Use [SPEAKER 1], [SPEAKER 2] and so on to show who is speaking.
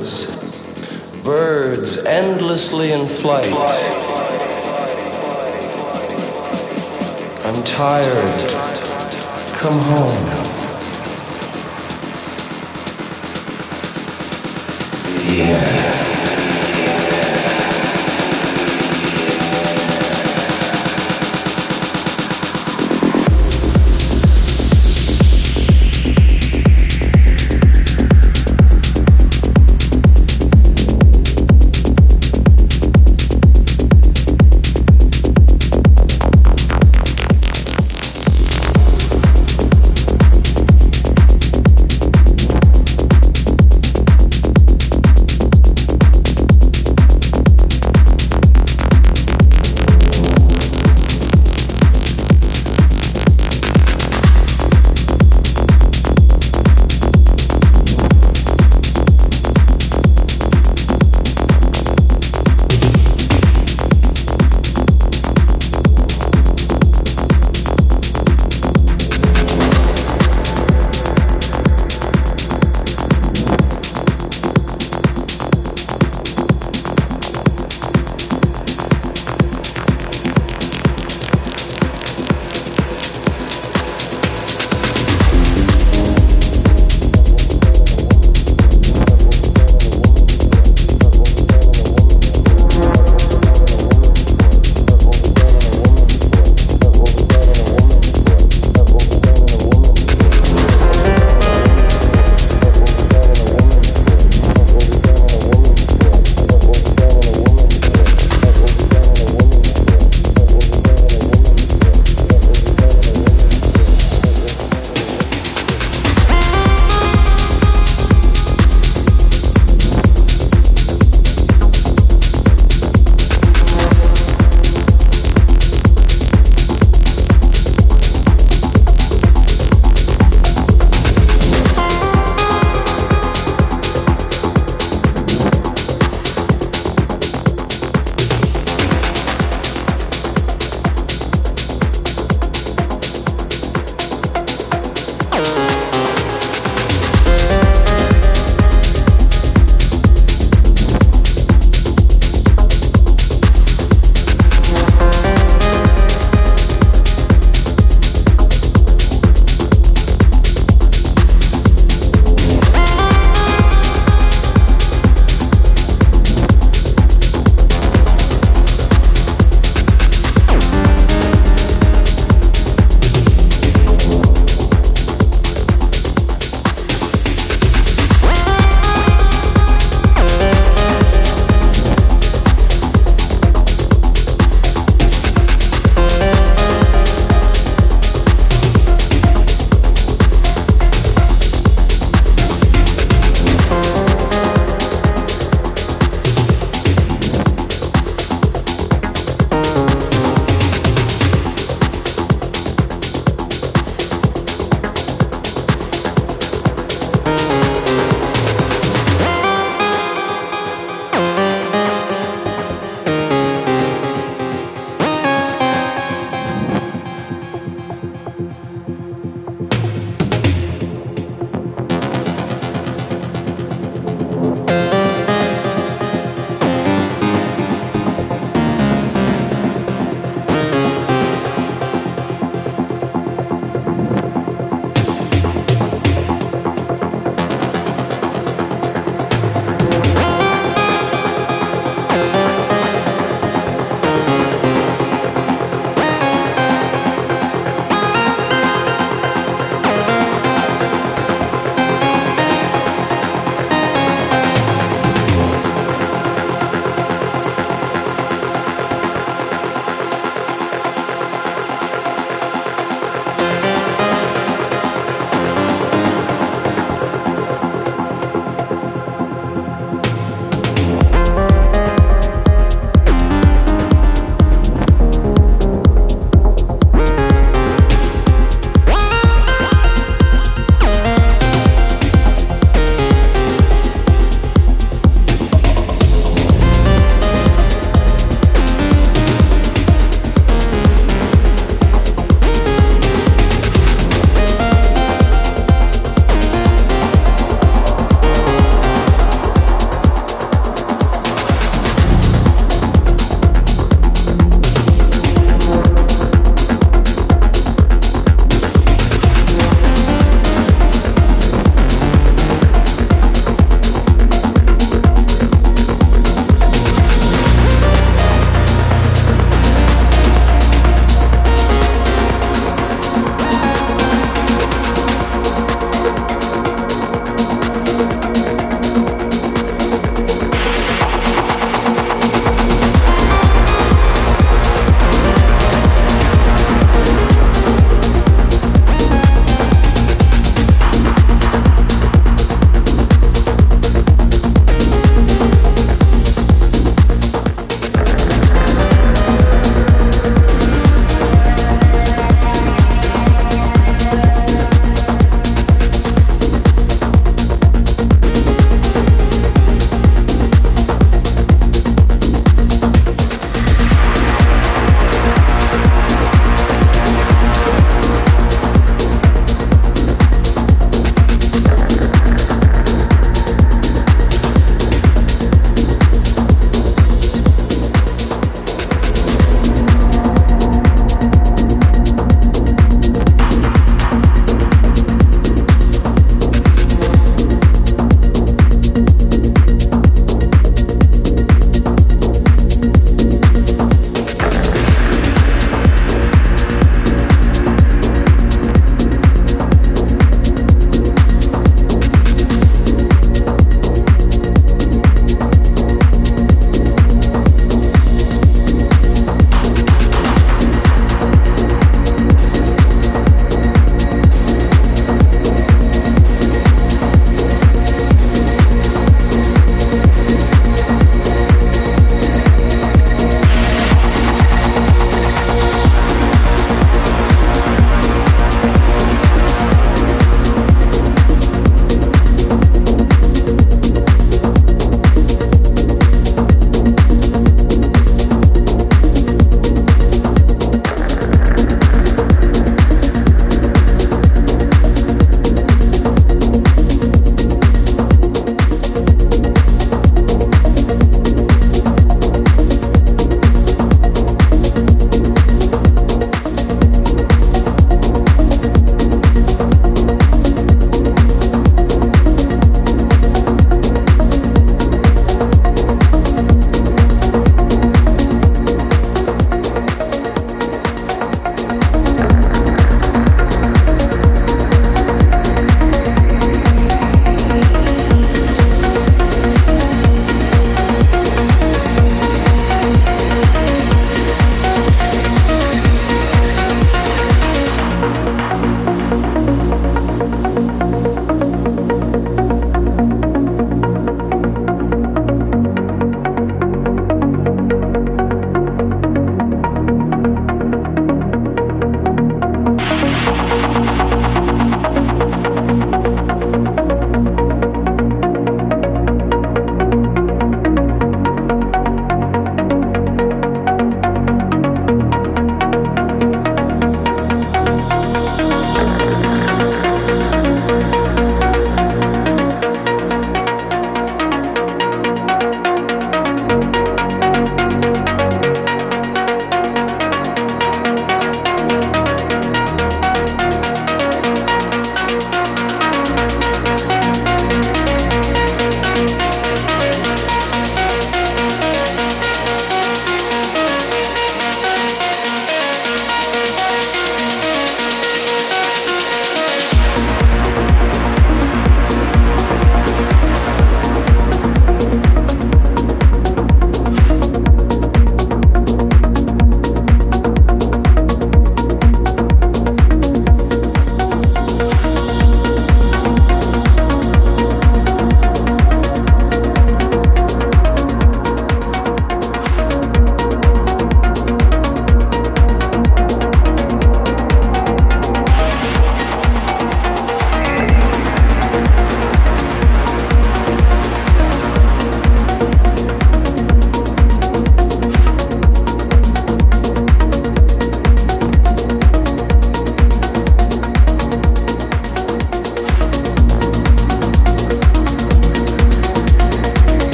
[SPEAKER 1] birds, birds endlessly in flight. I'm tired. Come home. Yeah.